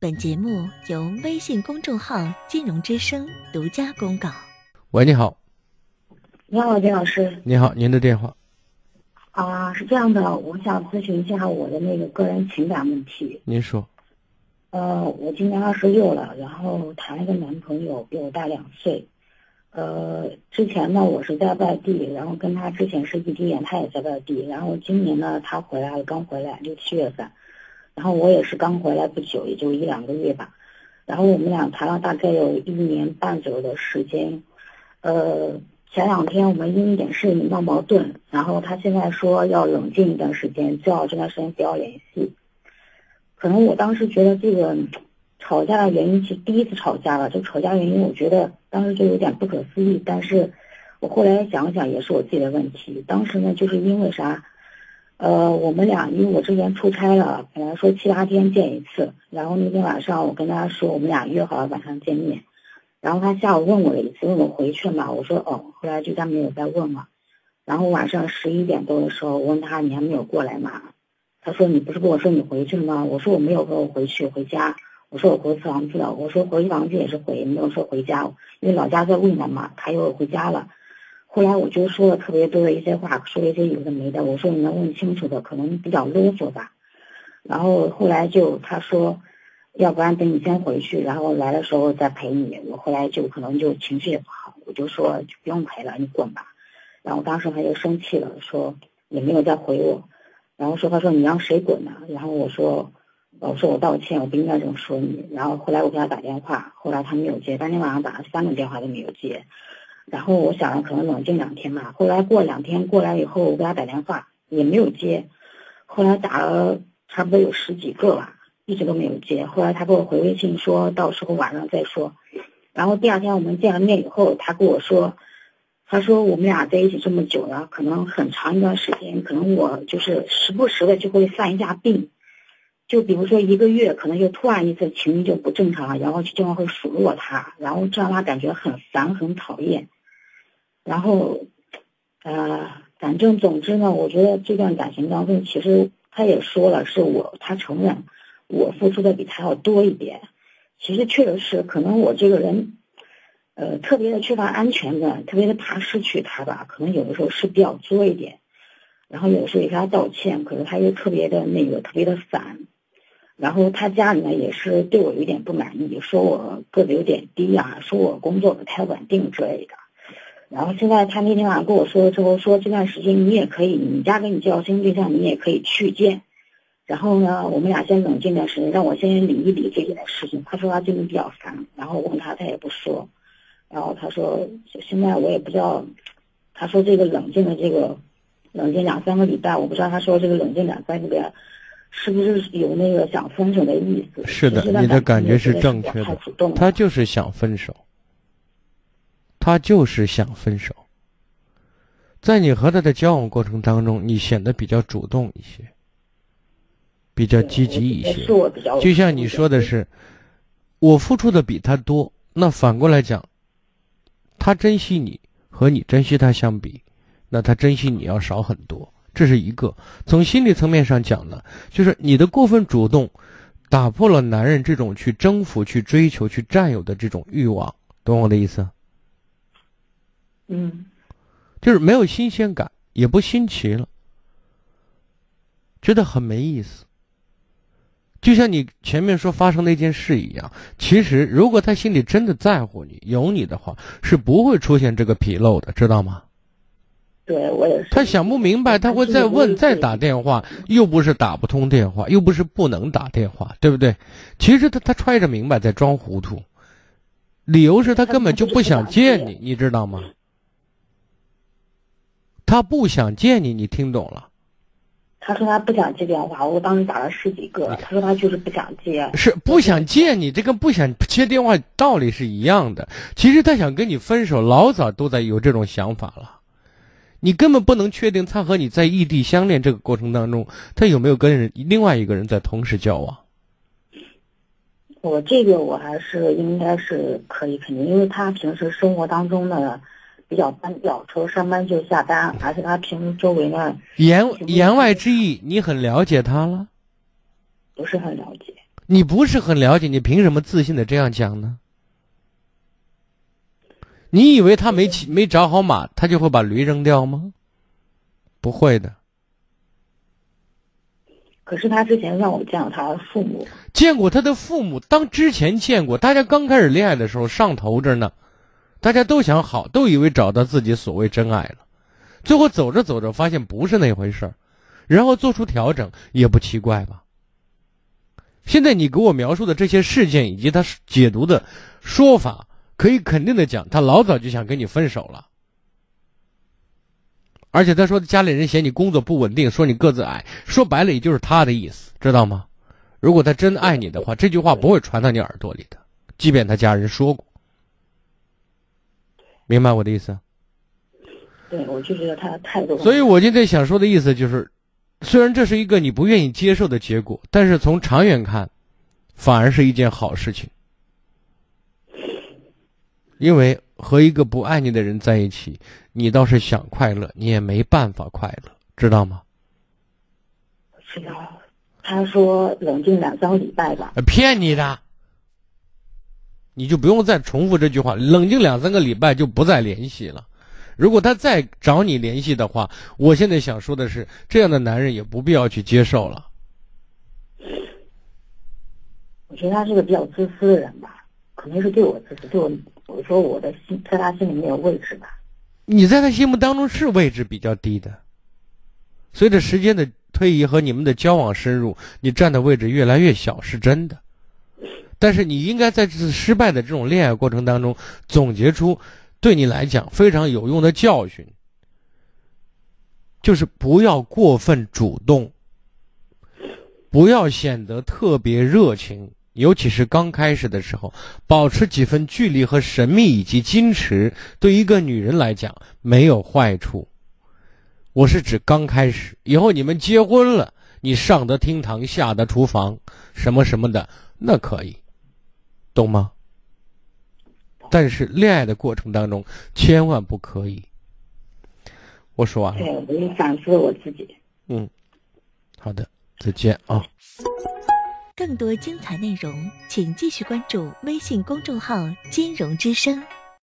本节目由微信公众号“金融之声”独家公告。喂，你好，你好，金老师。你好，您的电话。啊，是这样的，我想咨询一下我的那个个人情感问题。您说。呃，我今年二十六了，然后谈了个男朋友，比我大两岁。呃，之前呢，我是在外地，然后跟他之前是异地恋，他也在外地。然后今年呢，他回来了，刚回来，六七月份。然后我也是刚回来不久，也就一两个月吧。然后我们俩谈了大概有一年半左右的时间。呃，前两天我们因一点事情闹矛盾，然后他现在说要冷静一段时间，最好这段时间不要联系。可能我当时觉得这个 吵架的原因是第一次吵架了，就吵架原因，我觉得当时就有点不可思议。但是我后来想想，也是我自己的问题。当时呢，就是因为啥？呃，我们俩因为我之前出差了，本来说七八天见一次，然后那天晚上我跟他说我们俩约好了晚上见面，然后他下午问我了一次，问我回去了吗？我说哦，后来就再没有再问了。然后晚上十一点多的时候，我问他你还没有过来吗？他说你不是跟我说你回去了吗？我说我没有说我回去回家，我说我回房子了，我说回房子也是回，没有说回家，因为老家在渭南嘛，他又回家了。后来我就说了特别多的一些话，说了一些有的没的。我说你能问清楚的，可能比较啰嗦吧。然后后来就他说，要不然等你先回去，然后来的时候再陪你。我后来就可能就情绪也不好，我就说就不用陪了，你滚吧。然后当时他就生气了，说也没有再回我，然后说他说你让谁滚呢？然后我说我说我道歉，我不应该这么说你。然后后来我给他打电话，后来他没有接，当天晚上打了三个电话都没有接。然后我想着可能冷静两天吧。后来过两天过来以后，我给他打电话也没有接。后来打了差不多有十几个吧，一直都没有接。后来他给我回微信说，到时候晚上再说。然后第二天我们见了面以后，他跟我说，他说我们俩在一起这么久了，可能很长一段时间，可能我就是时不时的就会犯一下病。就比如说一个月，可能就突然一次情绪就不正常了，然后就经常会数落他，然后这让他感觉很烦很讨厌。然后，呃，反正总之呢，我觉得这段感情当中，其实他也说了，是我他承认我付出的比他要多一点。其实确实是，可能我这个人，呃，特别的缺乏安全感，特别的怕失去他吧。可能有的时候是比较作一点，然后有时候也跟他道歉，可是他又特别的那个，特别的烦。然后他家里呢也是对我有点不满意，说我个子有点低啊，说我工作不太稳定之类的。然后现在他那天晚上跟我说了之后，说这段时间你也可以，你家跟你介绍新对象，你也可以去见。然后呢，我们俩先冷静段时间，让我先理一理这件事情。他说他最近比较烦，然后问他他也不说。然后他说现在我也不知道，他说这个冷静的这个冷静两三个礼拜，我不知道他说这个冷静两三个礼拜是不是有那个想分手的意思？是的，你的感觉是正确的，他就是想分手。他就是想分手，在你和他的交往过程当中，你显得比较主动一些，比较积极一些。就像你说的是，我付出的比他多，那反过来讲，他珍惜你和你珍惜他相比，那他珍惜你要少很多。这是一个从心理层面上讲呢，就是你的过分主动，打破了男人这种去征服、去追求、去占有的这种欲望，懂我的意思？嗯，就是没有新鲜感，也不新奇了，觉得很没意思。就像你前面说发生那件事一样，其实如果他心里真的在乎你、有你的话，是不会出现这个纰漏的，知道吗？对我也是。他想不明白，他会再问、再打电话，又不是打不通电话，又不是不能打电话，对不对？其实他他揣着明白在装糊涂，理由是他根本就不想见你，你知道吗？他不想见你，你听懂了？他说他不想接电话，我当时打了十几个。他说他就是不想接，是不想见你，这跟不想接电话道理是一样的。其实他想跟你分手，老早都在有这种想法了。你根本不能确定他和你在异地相恋这个过程当中，他有没有跟人另外一个人在同时交往。我这个我还是应该是可以肯定，因为他平时生活当中的。比较单调，除了上班就下班，而且他平时周围呢，言言外之意，你很了解他了？不是很了解。你不是很了解，你凭什么自信的这样讲呢？你以为他没骑没找好马，他就会把驴扔掉吗？不会的。可是他之前让我见过他父母，见过他的父母。当之前见过，大家刚开始恋爱的时候上头着呢，大家都想好，都以为找到自己所谓真爱了。最后走着走着，发现不是那回事儿，然后做出调整也不奇怪吧？现在你给我描述的这些事件以及他解读的说法。可以肯定的讲，他老早就想跟你分手了，而且他说家里人嫌你工作不稳定，说你个子矮，说白了也就是他的意思，知道吗？如果他真爱你的话，这句话不会传到你耳朵里的，即便他家人说过，明白我的意思？对，我就觉得他态度。所以我今天想说的意思就是，虽然这是一个你不愿意接受的结果，但是从长远看，反而是一件好事情。因为和一个不爱你的人在一起，你倒是想快乐，你也没办法快乐，知道吗？知道。他说冷静两三个礼拜吧。骗你的。你就不用再重复这句话，冷静两三个礼拜就不再联系了。如果他再找你联系的话，我现在想说的是，这样的男人也不必要去接受了。我觉得他是个比较自私的人吧，可能是对我自私，对我。我说我的心在他心里没有位置吧？你在他心目当中是位置比较低的。随着时间的推移和你们的交往深入，你占的位置越来越小，是真的。但是你应该在这次失败的这种恋爱过程当中，总结出对你来讲非常有用的教训，就是不要过分主动，不要显得特别热情。尤其是刚开始的时候，保持几分距离和神秘以及矜持，对一个女人来讲没有坏处。我是指刚开始，以后你们结婚了，你上得厅堂，下得厨房，什么什么的，那可以，懂吗？但是恋爱的过程当中，千万不可以。我说完了。对，我也反思我自己。嗯，好的，再见啊。更多精彩内容，请继续关注微信公众号“金融之声”。